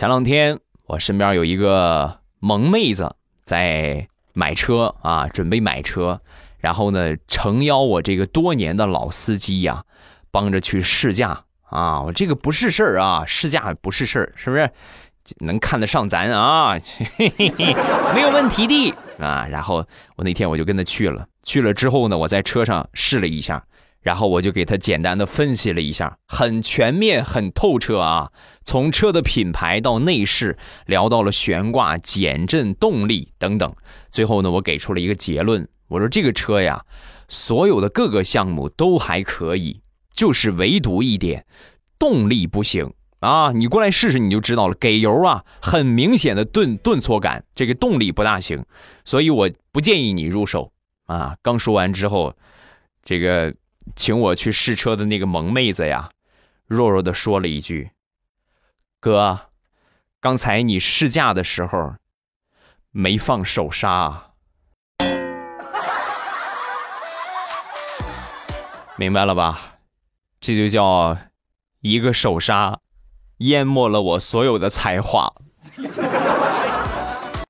前两天我身边有一个萌妹子在买车啊，准备买车，然后呢诚邀我这个多年的老司机呀，帮着去试驾啊。我这个不是事儿啊，试驾不是事儿，是不是？能看得上咱啊，没有问题的啊。然后我那天我就跟他去了，去了之后呢，我在车上试了一下。然后我就给他简单的分析了一下，很全面、很透彻啊。从车的品牌到内饰，聊到了悬挂、减震、动力等等。最后呢，我给出了一个结论，我说这个车呀，所有的各个项目都还可以，就是唯独一点，动力不行啊。你过来试试你就知道了，给油啊，很明显的顿顿挫感，这个动力不大行，所以我不建议你入手啊。刚说完之后，这个。请我去试车的那个萌妹子呀，弱弱的说了一句：“哥，刚才你试驾的时候没放手刹。”明白了吧？这就叫一个手刹淹没了我所有的才华。